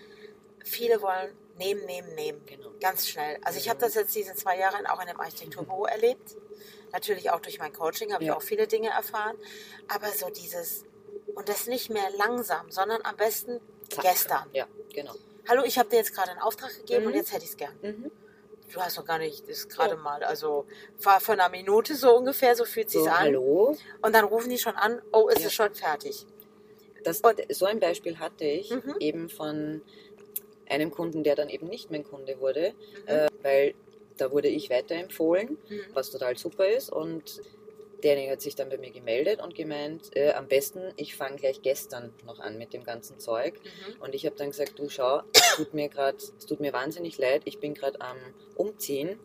viele wollen nehmen, nehmen, nehmen. genau. Ganz schnell. Also ich Mhm. habe das jetzt diese zwei Jahre auch in einem Architekturbüro erlebt. Natürlich auch durch mein Coaching habe ich Ja. auch viele Dinge erfahren. Aber so dieses, und das nicht mehr langsam, sondern am besten Zack. gestern. Ja, genau. Hallo, ich habe dir jetzt gerade einen Auftrag gegeben Mhm. und jetzt hätte ich es gern. Mhm. Du hast noch gar nicht, das ist gerade Ja. mal, also war von einer Minute so ungefähr, so fühlt sich's So, an. hallo. Und dann rufen die schon an, oh, ist Ja. es schon fertig. Das, Und- so ein Beispiel hatte ich Mhm. eben von einem Kunden, der dann eben nicht mein Kunde wurde, Mhm. äh, weil da wurde ich weiterempfohlen, Mhm. was total super ist. Und derjenige hat sich dann bei mir gemeldet und gemeint, äh, am besten, ich fange gleich gestern noch an mit dem ganzen Zeug. Mhm. Und ich habe dann gesagt, du schau, es tut mir gerade, es tut mir wahnsinnig leid, ich bin gerade am Umziehen.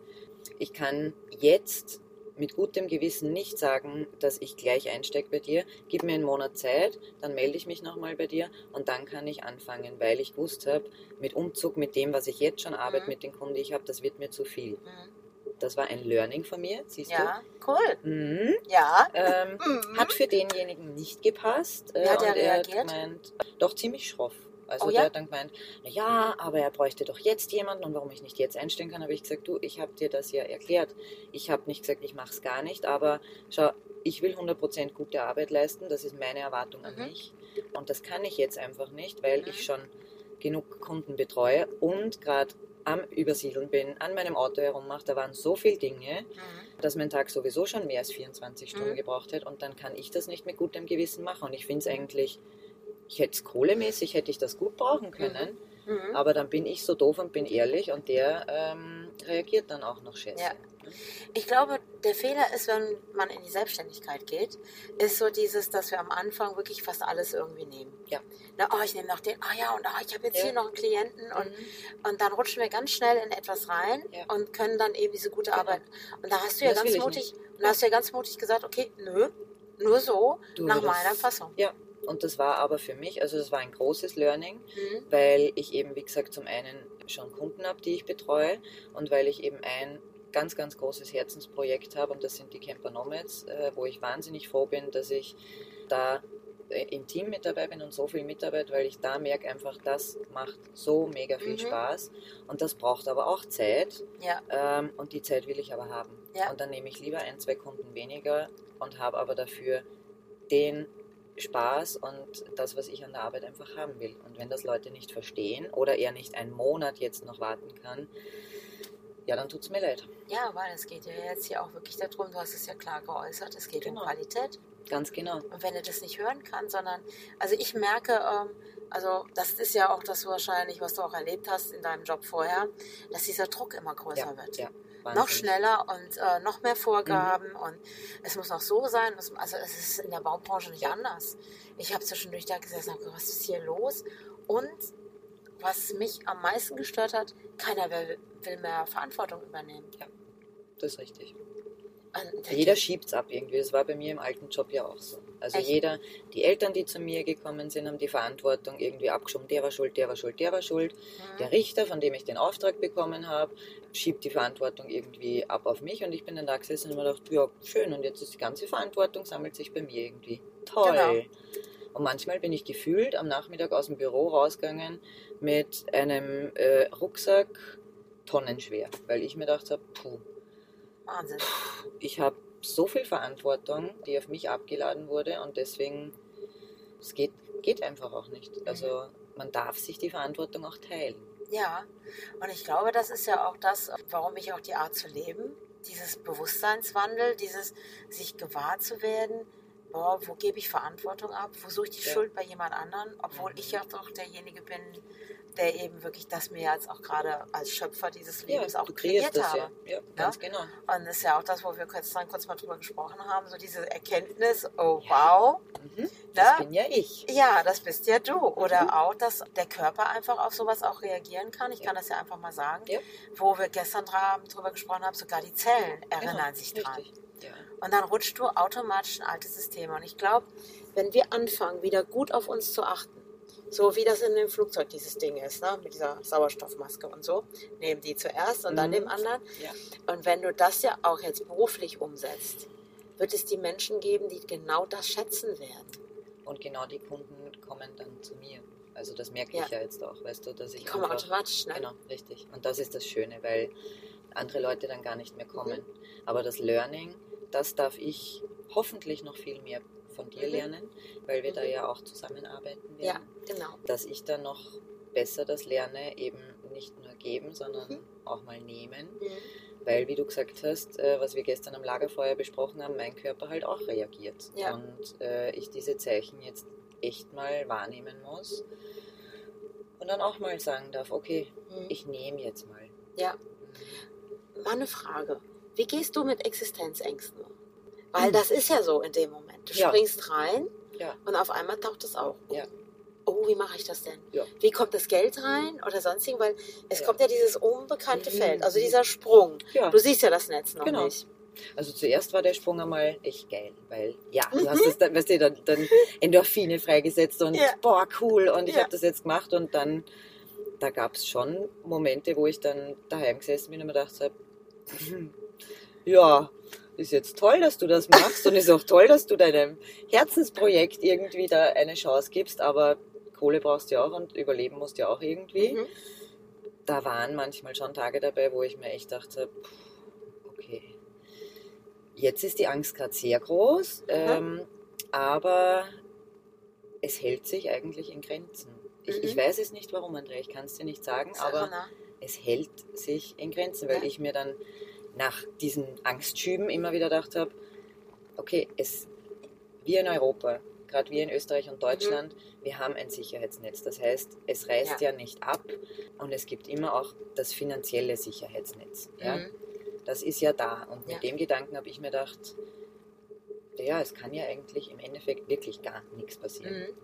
Ich kann jetzt mit gutem Gewissen nicht sagen, dass ich gleich einsteige bei dir. Gib mir einen Monat Zeit, dann melde ich mich nochmal bei dir und dann kann ich anfangen, weil ich gewusst habe, mit Umzug, mit dem, was ich jetzt schon arbeite, Mhm. mit den Kunden, die ich habe, das wird mir zu viel. Mhm. Das war ein Learning von mir, siehst Ja, cool. du? Mhm. Ja. Ähm, Mhm. hat für denjenigen nicht gepasst. Wie hat er er reagiert? gemeint, doch ziemlich schroff. Also Oh der ja? hat dann gemeint, ja, aber er bräuchte doch jetzt jemanden und warum ich nicht jetzt einstellen kann, habe ich gesagt, du, ich habe dir das ja erklärt. Ich habe nicht gesagt, ich mache es gar nicht, aber schau, ich will 100% gute Arbeit leisten, das ist meine Erwartung an Mhm. mich und das kann ich jetzt einfach nicht, weil Mhm. ich schon genug Kunden betreue und gerade am Übersiedeln bin, an meinem Auto herummache, da waren so viele Dinge, Mhm. dass mein Tag sowieso schon mehr als 24 Stunden Mhm. gebraucht hätte und dann kann ich das nicht mit gutem Gewissen machen. Und ich finde es eigentlich, ich hätte es kohlemäßig, hätte ich das gut brauchen können, Mhm. aber dann bin ich so doof und bin ehrlich und der ähm, reagiert dann auch noch scheiße. Ja. Ich glaube, der Fehler ist, wenn man in die Selbstständigkeit geht, ist so dieses, dass wir am Anfang wirklich fast alles irgendwie nehmen. Ja. Na, oh, ich nehme noch den, ah ja, und ah, ich habe jetzt Ja. hier noch einen Klienten und, Mhm. und dann rutschen wir ganz schnell in etwas rein Ja. und können dann eben diese gute Genau. Arbeit. Und da hast du ja Das ganz mutig, und da hast du ja ganz mutig gesagt, okay, nö, nur so, Du, nach meiner Fassung. Ja, und das war aber für mich, also das war ein großes Learning, Mhm. weil ich eben, wie gesagt, zum einen schon Kunden habe, die ich betreue und weil ich eben ein ganz, ganz großes Herzensprojekt habe und das sind die Camper Nomads, äh, wo ich wahnsinnig froh bin, dass ich da äh, im Team mit dabei bin und so viel Mitarbeit, weil ich da merke einfach, das macht so mega viel Mhm. Spaß und das braucht aber auch Zeit Ja, ähm, und die Zeit will ich aber haben. Ja. Und dann nehme ich lieber ein, zwei Kunden weniger und habe aber dafür den Spaß und das, was ich an der Arbeit einfach haben will. Und wenn das Leute nicht verstehen oder er nicht einen Monat jetzt noch warten kann, ja, dann tut es mir leid. ja, weil es geht ja jetzt hier auch wirklich darum, du hast es ja klar geäußert, es geht Genau. um Qualität. Ganz genau. Und wenn er das nicht hören kann, sondern, also ich merke, ähm, also das ist ja auch das wahrscheinlich, was du auch erlebt hast in deinem Job vorher, dass dieser Druck immer größer Ja, wird. ja. Noch schneller und äh, noch mehr Vorgaben Mhm. und es muss noch so sein. es- Also es ist in der Baubranche nicht anders. Ich habe zwischendurch da gesessen und was ist hier los? Und was mich am meisten gestört hat, keiner will, will mehr Verantwortung übernehmen. Das ist richtig. Und Jeder schiebt es ab irgendwie. Das war bei mir im alten Job ja auch so. Also Echt? jeder, die Eltern, die zu mir gekommen sind, haben die Verantwortung irgendwie abgeschoben. Der war schuld, der war schuld, der war schuld. Mhm. Der Richter, von dem ich den Auftrag bekommen habe, schiebt die Verantwortung irgendwie ab auf mich und ich bin dann da gesessen und mir gedacht, ja, schön, und jetzt ist die ganze Verantwortung, sammelt sich bei mir irgendwie. Toll. Genau. Und manchmal bin ich gefühlt am Nachmittag aus dem Büro rausgegangen mit einem äh, Rucksack tonnenschwer, weil ich mir gedacht habe, puh, Wahnsinn. ich habe so viel Verantwortung, die auf mich abgeladen wurde und deswegen, es geht, geht einfach auch nicht. Also man darf sich die Verantwortung auch teilen. Ja, und ich glaube, das ist ja auch das, warum ich auch die Art zu leben, dieses Bewusstseinswandel, dieses sich gewahr zu werden, boah, wo gebe ich Verantwortung ab, wo suche ich die Ja. Schuld bei jemand anderen, obwohl Mhm. ich ja doch derjenige bin, der eben wirklich das mir jetzt auch gerade als Schöpfer dieses Lebens auch du kreiert das habe. ja. ja. Ganz genau. Und das ist ja auch das, wo wir kurz, dann kurz mal drüber gesprochen haben, so diese Erkenntnis, oh wow, Mhm. Das bin ja ich. ja, das bist ja du. Oder Mhm. auch, dass der Körper einfach auf sowas auch reagieren kann. Ich Ja. kann das ja einfach mal sagen. Ja. Wo wir gestern drüber gesprochen haben, sogar die Zellen erinnern Genau, sich dran. Richtig. Ja. Und dann rutscht du automatisch in alte Systeme. Und ich glaube, wenn wir anfangen, wieder gut auf uns zu achten, so wie das in dem Flugzeug dieses Ding ist, ne? mit dieser Sauerstoffmaske und so, nehmen die zuerst und dann Mhm. dem anderen. Ja. Und wenn du das ja auch jetzt beruflich umsetzt, wird es die Menschen geben, die genau das schätzen werden. Und genau die Kunden kommen dann zu mir. Also das merke Ja. ich ja jetzt auch, weißt du, dass ich Die kommen einfach, automatisch, ne? Genau, richtig. Und das ist das Schöne, weil andere Leute dann gar nicht mehr kommen. Mhm. Aber das Learning, das darf ich hoffentlich noch viel mehr von dir Mhm. lernen, weil wir da Mhm. ja auch zusammenarbeiten Ja, werden. genau. Dass ich dann noch besser das lerne, eben nicht nur geben, sondern Mhm. auch mal nehmen. Mhm. Weil, wie du gesagt hast, äh, was wir gestern am Lagerfeuer besprochen haben, mein Körper halt auch reagiert. Ja. Und äh, ich diese Zeichen jetzt echt mal wahrnehmen muss. Und dann auch mal sagen darf, okay, Mhm. ich nehme jetzt mal. Ja. Mal eine Frage. Wie gehst du mit Existenzängsten um? Weil das ist ja so in dem Moment. Du Ja. springst rein Ja. und auf einmal taucht es auf. Ja. Oh, wie mache ich das denn? Wie kommt das Geld rein oder sonstiges? Weil es kommt ja dieses unbekannte Mhm. Feld, also dieser Sprung. Du siehst ja das Netz noch Genau. nicht. Also zuerst war der Sprung einmal echt geil, weil ja, du Mhm. hast das dann, weißt du, dann, dann Endorphine freigesetzt und boah, cool und ich habe das jetzt gemacht und dann, da gab es schon Momente, wo ich dann daheim gesessen bin und mir gedacht habe, ja, ist jetzt toll, dass du das machst und ist auch toll, dass du deinem Herzensprojekt irgendwie da eine Chance gibst, aber Kohle brauchst du ja auch und überleben musst du ja auch irgendwie. Mhm. Da waren manchmal schon Tage dabei, wo ich mir echt dachte, okay, jetzt ist die Angst gerade sehr groß, ähm, aber es hält sich eigentlich in Grenzen. Ich, Mhm. ich weiß es nicht, warum, Andrea, ich kann es dir nicht sagen, aber es hält sich in Grenzen, weil Ja. ich mir dann nach diesen Angstschüben immer wieder gedacht habe, okay, es, wir in Europa, gerade wir in Österreich und Deutschland, wir haben ein Sicherheitsnetz. Das heißt, es reißt ja. nicht ab und es gibt immer auch das finanzielle Sicherheitsnetz. Ja? Mhm. Das ist ja da. Und mit Ja. dem Gedanken habe ich mir gedacht, ja, es kann ja eigentlich im Endeffekt wirklich gar nichts passieren. Mhm.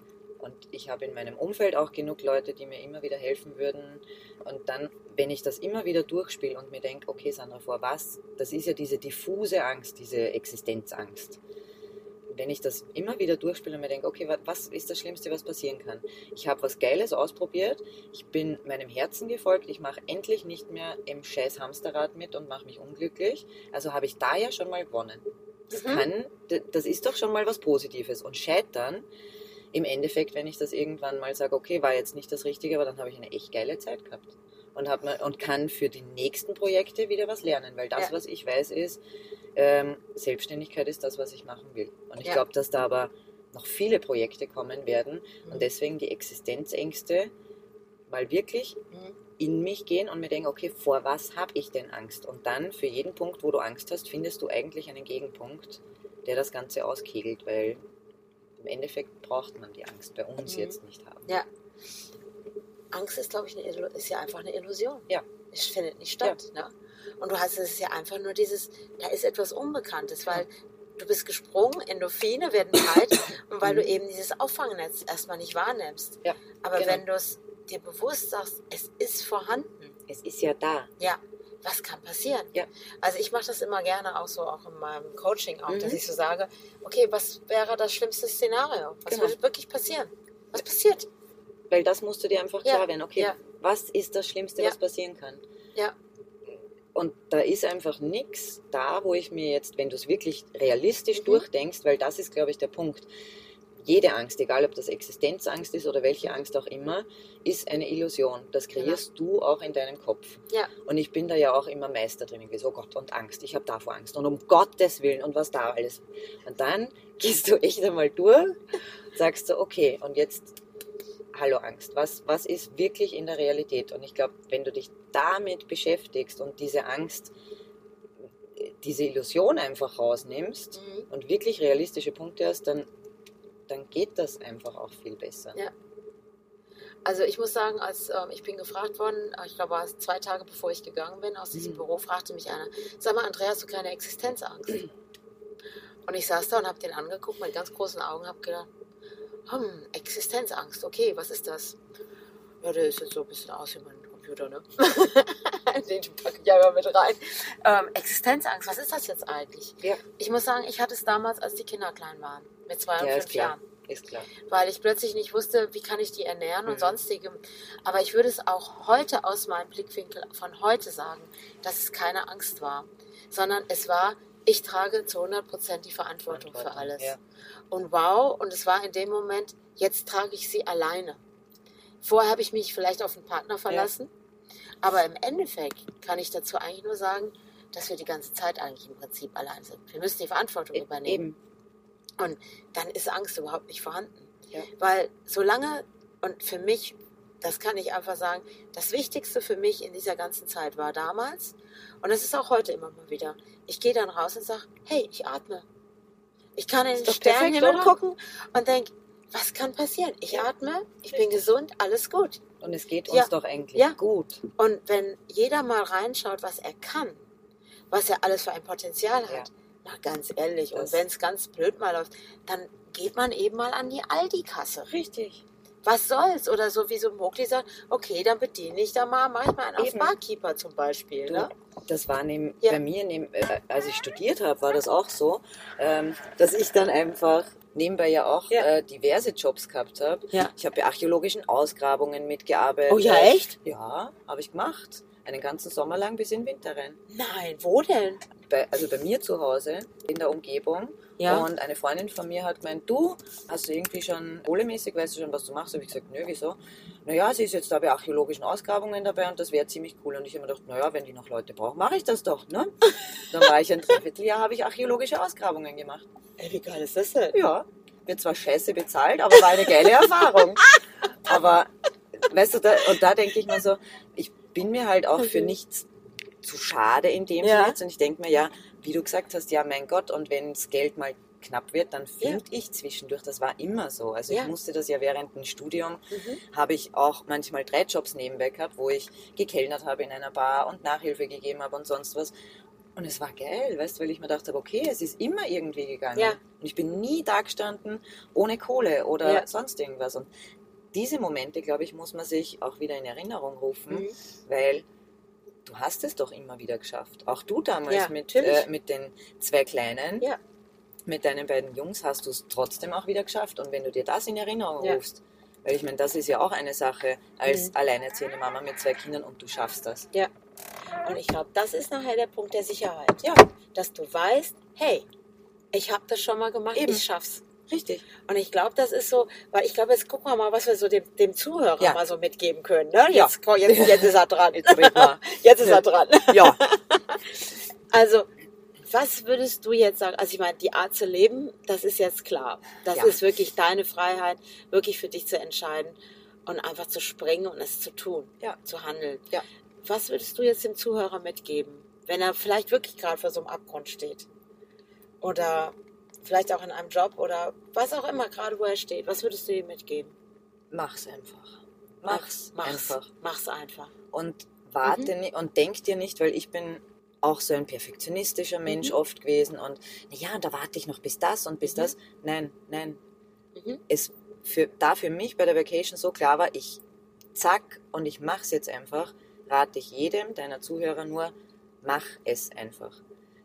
Und ich habe in meinem Umfeld auch genug Leute, die mir immer wieder helfen würden. Und dann, wenn ich das immer wieder durchspiele und mir denke, okay, Sandra, vor was? Das ist ja diese diffuse Angst, diese Existenzangst. Wenn ich das immer wieder durchspiele und mir denke, okay, wa- was ist das Schlimmste, was passieren kann? Ich habe was Geiles ausprobiert, ich bin meinem Herzen gefolgt, ich mache endlich nicht mehr im scheiß Hamsterrad mit und mache mich unglücklich. Also habe ich da ja schon mal gewonnen. Das Mhm. kann, das ist doch schon mal was Positives. Und scheitern, im Endeffekt, wenn ich das irgendwann mal sage, okay, war jetzt nicht das Richtige, aber dann habe ich eine echt geile Zeit gehabt. Und, mir, und kann für die nächsten Projekte wieder was lernen, weil das, Ja. was ich weiß, ist, ähm, Selbstständigkeit ist das, was ich machen will. Und ich Ja. glaube, dass da aber noch viele Projekte kommen werden Mhm. und deswegen die Existenzängste mal wirklich Mhm. in mich gehen und mir denken, okay, vor was habe ich denn Angst? Und dann für jeden Punkt, wo du Angst hast, findest du eigentlich einen Gegenpunkt, der das Ganze auskegelt, weil im Endeffekt braucht man die Angst bei uns Mhm. jetzt nicht haben. Ja. Angst ist, glaube ich, eine, Illu- ist ja einfach eine Illusion. Ja. Es findet nicht statt. Ne? Und du hast es ja einfach nur dieses, da ist etwas Unbekanntes, weil du bist gesprungen, Endorphine werden kalt und weil du eben dieses Auffangnetz erstmal nicht wahrnimmst. Ja, Aber genau. wenn du es dir bewusst sagst, es ist vorhanden, Es ist ja da. ja, was kann passieren? Ja. Also ich mache das immer gerne auch so, auch in meinem Coaching auch, Mhm. dass ich so sage, okay, was wäre das schlimmste Szenario? Was Genau. würde wirklich passieren? Was passiert? Weil das musst du dir einfach Ja, klar werden. Okay, ja. was ist das Schlimmste, was passieren kann? Ja. Und da ist einfach nichts da, wo ich mir jetzt, wenn du es wirklich realistisch Mhm. durchdenkst, weil das ist, glaube ich, der Punkt. Jede Angst, egal ob das Existenzangst ist oder welche Angst auch immer, ist eine Illusion. Das kreierst du auch in deinem Kopf. Ja. Und ich bin da ja auch immer Meister drin gewesen. Oh Gott, und Angst, ich habe davor Angst. Und um Gottes Willen und was da alles. Und dann gehst du echt einmal durch, sagst du, okay, und jetzt, hallo Angst, was, was ist wirklich in der Realität? Und ich glaube, wenn du dich damit beschäftigst und diese Angst, diese Illusion einfach rausnimmst Mhm. und wirklich realistische Punkte hast, dann, dann geht das einfach auch viel besser. Ja. Also ich muss sagen, als ähm, ich bin gefragt worden, äh, ich glaube, war es zwei Tage bevor ich gegangen bin aus diesem Mhm. Büro, fragte mich einer, sag mal, Andrea, hast du keine Existenzangst? Und ich saß da und habe den angeguckt mit ganz großen Augen, habe gedacht, hm, Existenzangst, okay, was ist das? Ja, der ist jetzt so ein bisschen aus wie mein Computer, ne? den packe ich ja immer mit rein. Ähm, Existenzangst, was ist das jetzt eigentlich? Ja. Ich muss sagen, ich hatte es damals, als die Kinder klein waren, mit zwei und Ja, fünf. Jahren Ist klar. weil ich plötzlich nicht wusste, wie kann ich die ernähren und Mhm. sonstigem. Aber ich würde es auch heute aus meinem Blickwinkel von heute sagen, dass es keine Angst war, sondern es war, ich trage zu 100 Prozent die Verantwortung, für Verantwortung, alles. ja. Und wow, und es war in dem Moment, jetzt trage ich sie alleine. Vorher habe ich mich vielleicht auf einen Partner verlassen, aber im Endeffekt kann ich dazu eigentlich nur sagen, dass wir die ganze Zeit eigentlich im Prinzip allein sind. Wir müssen die Verantwortung E- übernehmen Eben. Und dann ist Angst überhaupt nicht vorhanden. Ja. Weil solange, und für mich, das kann ich einfach sagen, das Wichtigste für mich in dieser ganzen Zeit war damals, und das ist auch heute immer mal wieder, ich gehe dann raus und sage, hey, ich atme. Ich kann in den Sternenhimmel gucken und denke, was kann passieren? Ich Ja. atme, ich bin gesund, alles gut. Und es geht uns Ja. doch eigentlich Ja. gut. Und wenn jeder mal reinschaut, was er kann, was er alles für ein Potenzial hat, na ganz ehrlich, Das- und wenn es ganz blöd mal läuft, dann geht man eben mal an die Aldi-Kasse. Richtig. Was soll's? Oder so wie so Mogli sagt, okay, dann bediene ich da mal, mach ich mal einen auf. Barkeeper zum Beispiel. Du, Ne? das war neben, Ja. bei mir, neben, äh, als ich studiert habe, war das auch so, ähm, dass ich dann einfach nebenbei ja auch Ja. Äh, diverse Jobs gehabt habe. Ja. Ich habe bei archäologischen Ausgrabungen mitgearbeitet. Oh ja, echt? Ja, habe ich gemacht. einen ganzen Sommer lang bis in den Winter rein. Nein, wo denn? Bei, also bei mir zu Hause, in der Umgebung. Ja. Und eine Freundin von mir hat gemeint, du, hast du irgendwie schon kohlemäßig, weißt du schon, was du machst? Habe ich gesagt, nö, wieso? Naja, sie ist jetzt da bei archäologischen Ausgrabungen dabei und das wäre ziemlich cool. Und ich habe mir gedacht, naja, wenn die noch Leute brauchen, mache ich das doch. Ne? Dann war ich ein Dreivierteljahr, habe ich archäologische Ausgrabungen gemacht. Ey, wie geil ist das denn? Ja, wird zwar scheiße bezahlt, aber war eine geile Erfahrung. Aber, weißt du, da, und da denke ich mir so, ich bin mir halt auch für nichts zu schade in dem Ja. Sinne. Und ich denke mir, ja, wie du gesagt hast, ja, mein Gott, und wenn das Geld mal knapp wird, dann finde ich zwischendurch, das war immer so. Also Ja. ich musste das ja während dem Studium, Mhm. habe ich auch manchmal drei Jobs nebenbei gehabt, wo ich gekellnert habe in einer Bar und Nachhilfe gegeben habe und sonst was. Und es war geil, weißt du, weil ich mir gedacht habe, okay, es ist immer irgendwie gegangen. Ja. Und ich bin nie da gestanden ohne Kohle oder Ja. sonst irgendwas. Und diese Momente, glaube ich, muss man sich auch wieder in Erinnerung rufen, Mhm. weil du hast es doch immer wieder geschafft. Auch du damals Ja, mit, äh, mit den zwei Kleinen, Ja. mit deinen beiden Jungs hast du es trotzdem auch wieder geschafft. Und wenn du dir das in Erinnerung Ja. rufst, weil ich meine, das ist ja auch eine Sache als Mhm. alleinerziehende Mama mit zwei Kindern und du schaffst das. Ja. Und ich glaube, das ist nachher der Punkt der Sicherheit. Ja, Dass du weißt, hey, ich habe das schon mal gemacht, Eben. ich schaff's. Richtig. Und ich glaube, das ist so, weil ich glaube, jetzt gucken wir mal, was wir so dem, dem Zuhörer Ja. mal so mitgeben können. Ne? Ja. Jetzt, komm, jetzt, jetzt ist er dran. Jetzt. Jetzt ist er dran. Ja, Also, was würdest du jetzt sagen? Also, ich meine, die Art zu leben, das ist jetzt klar. Das Ja. ist wirklich deine Freiheit, wirklich für dich zu entscheiden und einfach zu springen und es zu tun, Ja. zu handeln. Ja. Was würdest du jetzt dem Zuhörer mitgeben, wenn er vielleicht wirklich gerade vor so einem Abgrund steht? Oder vielleicht auch in einem Job oder was auch immer gerade, wo er steht. Was würdest du ihm mitgeben? mach's einfach. Mach's, einfach. Mach's einfach. und warte Mhm. nicht und denk dir nicht, weil ich bin auch so ein perfektionistischer Mensch Mhm. oft gewesen und na ja, da warte ich noch bis das und bis Mhm. das. Nein, nein. Mhm. Es für, da für mich bei der Vacation so klar war, ich zack und ich mach's jetzt einfach, rate ich jedem deiner Zuhörer nur, mach es einfach.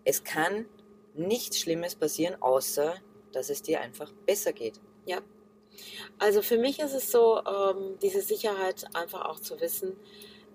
Es kann nichts Schlimmes passieren, außer dass es dir einfach besser geht. Ja. Also für mich ist es so, ähm, diese Sicherheit einfach auch zu wissen,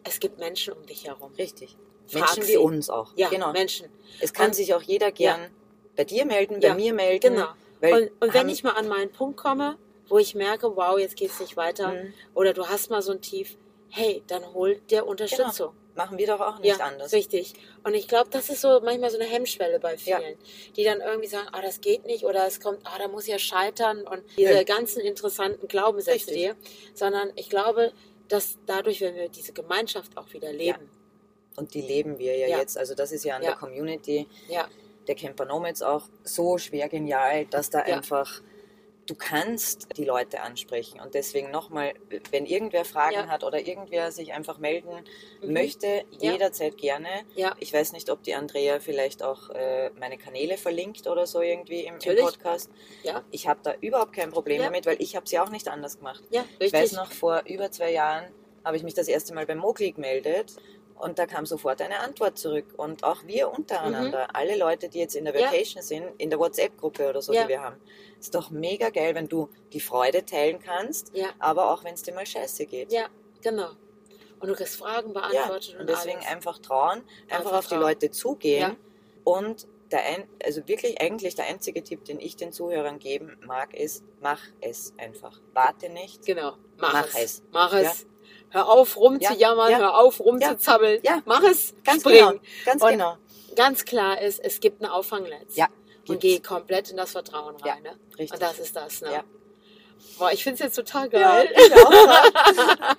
es gibt Menschen um dich herum. Richtig. Frag Menschen sie. wie uns auch. Ja, genau. Menschen. Es kann Und- sich auch jeder gern bei dir melden, bei Ja, mir melden. Genau. Und, und wenn ich mal an meinen Punkt komme, wo ich merke, wow, jetzt geht's nicht weiter, Mhm. oder du hast mal so ein Tief, hey, dann hol dir Unterstützung. Machen wir doch auch nicht ja, anders. richtig. Und ich glaube, das ist so manchmal so eine Hemmschwelle bei Ja. vielen, die dann irgendwie sagen, ah, das geht nicht oder es kommt, ah, da muss ich ja scheitern und diese Nö. ganzen interessanten Glaubenssätze Richtig. dir, sondern ich glaube, dass dadurch, wenn wir diese Gemeinschaft auch wieder leben, Und die leben wir ja, Ja. jetzt. Also das ist ja an Ja. der Community ja, der Camper Nomads auch so schwer genial, dass da Ja. einfach du kannst die Leute ansprechen. Und deswegen nochmal, wenn irgendwer Fragen Ja. hat oder irgendwer sich einfach melden Mhm. möchte, Ja. jederzeit gerne. ja, Ich weiß nicht, ob die Andrea vielleicht auch äh, meine Kanäle verlinkt oder so irgendwie im, im. Podcast. ja, Ich habe da überhaupt kein Problem Ja. damit, weil ich habe es ja auch nicht anders gemacht. ja, Ich weiß noch, vor über zwei Jahren habe ich mich das erste Mal beim Mogli gemeldet und da kam sofort eine Antwort zurück. Und auch wir untereinander, alle Leute, die jetzt in der Mhm. Ja. Vacation sind, in der WhatsApp-Gruppe oder so, Ja. die wir haben, ist doch mega geil, wenn du die Freude teilen kannst, Ja, aber auch wenn es dir mal scheiße geht. ja, genau. Und du kriegst Fragen Ja, beantwortet und deswegen alles. einfach trauen, einfach, Einfach auf die trauen. Leute zugehen und der ein, also wirklich eigentlich der einzige Tipp, den ich den Zuhörern geben mag, ist, mach es einfach. Warte nicht. Genau, mach, Mach es. es. Mach es. Hör auf rumzujammern, Ja, ja. hör auf rumzuzappeln. Ja. Mach es, Ganz spring. genau. Ganz Und genau. Ganz klar ist, es gibt ein Auffangnetz. Ja, Und geh komplett in das Vertrauen rein. Ne? Richtig. Und das ist das. Ne? Ja. Boah, ich finde es jetzt total Ja, geil. auch.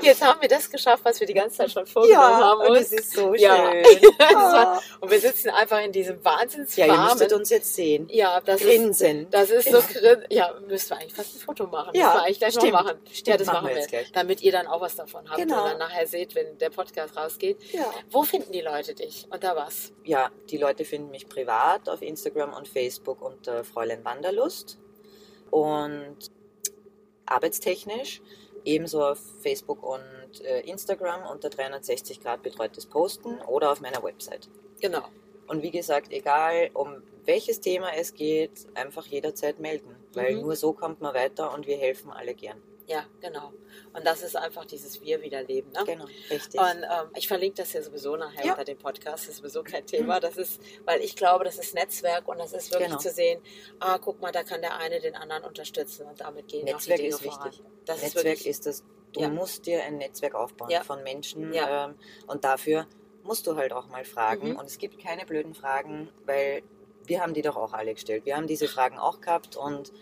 Jetzt haben wir das geschafft, was wir die ganze Zeit schon vorgenommen ja, haben. und es ist so Ja. schön. Das war- und wir sitzen einfach in diesem wahnsinns Ja, ihr müsstet uns jetzt sehen. Ja, das ist, Grinsen. das ist so grin Ja, müssten wir eigentlich fast ein Foto machen. Ja, müssen wir eigentlich gleich stimmt. noch machen. Stimmt, ja, das machen wir gleich. damit ihr dann auch was davon habt Genau. und dann nachher seht, wenn der Podcast rausgeht. Ja. Wo finden die Leute dich? Unter was? ja, die Leute finden mich privat auf Instagram und Facebook unter Fräulein Wanderlust. Und arbeitstechnisch ebenso auf Facebook und äh, Instagram unter 360 Grad betreutes Posten oder auf meiner Website. Genau. Und wie gesagt, egal um welches Thema es geht, einfach jederzeit melden, weil Mhm. nur so kommt man weiter und wir helfen alle gern. Ja, genau. Und das ist einfach dieses Wir wieder leben. Ne? Genau, richtig. Und ähm, ich verlinke das ja sowieso nachher Ja. unter dem Podcast. Das ist sowieso kein Thema. Das ist, weil ich glaube, das ist Netzwerk und das ist wirklich Genau. zu sehen, ah, guck mal, da kann der eine den anderen unterstützen und damit gehen Netzwerk auch die Dinge ist wichtig. voran. Das ist Netzwerk wirklich, ist das, du Ja. musst dir ein Netzwerk aufbauen Ja. von Menschen Ja. ähm, und dafür musst du halt auch mal fragen. Mhm. Und es gibt keine blöden Fragen, weil wir haben die doch auch alle gestellt. Wir haben diese Fragen auch gehabt und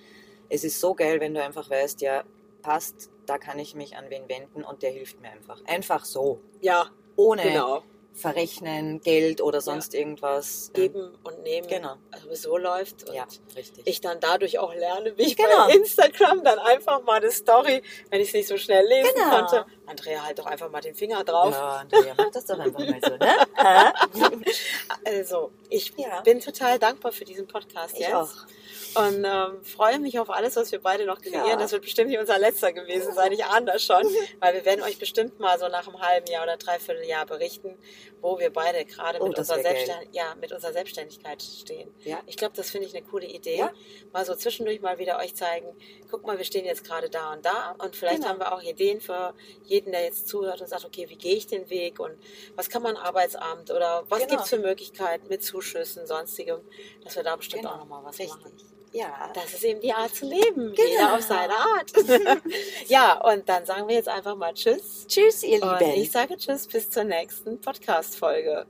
es ist so geil, wenn du einfach weißt, ja, passt, da kann ich mich an wen wenden und der hilft mir einfach. Einfach so. ja, Ohne genau. Verrechnen, Geld oder sonst irgendwas. Ähm, Geben und nehmen Genau. sowieso läuft. Und Ja, richtig. ich dann dadurch auch lerne, wie ich Genau. bei Instagram dann einfach mal eine Story, wenn ich es nicht so schnell lesen Genau. konnte, Andrea halt doch einfach mal den Finger drauf. ja, Andrea, mach das doch einfach mal so, ne? Also, ich Ja. bin total dankbar für diesen Podcast Ich jetzt. auch. Und ähm, freue mich auf alles, was wir beide noch kreieren. Ja. Das wird bestimmt nicht unser letzter gewesen sein. Ich ahne das schon. Weil wir werden euch bestimmt mal so nach einem halben Jahr oder dreiviertel Jahr berichten, wo wir beide gerade Oh, mit, unserer ja, mit unserer Selbstständigkeit stehen. Ja. Ich glaube, das finde ich eine coole Idee. Ja. Mal so zwischendurch mal wieder euch zeigen, guck mal, wir stehen jetzt gerade da und da. Und vielleicht Genau. haben wir auch Ideen für jeden, der jetzt zuhört und sagt, okay, wie gehe ich den Weg und was kann man Arbeitsamt oder was Genau. gibt es für Möglichkeiten mit Zuschüssen, sonstigem, dass wir da bestimmt Genau. auch nochmal was Richtig. machen. Ja. Das ist eben die Art zu leben. Genau. Jeder auf seine Art. ja, und dann sagen wir jetzt einfach mal Tschüss. Tschüss, ihr Und Lieben. ich sage Tschüss bis zur nächsten Podcast-Folge.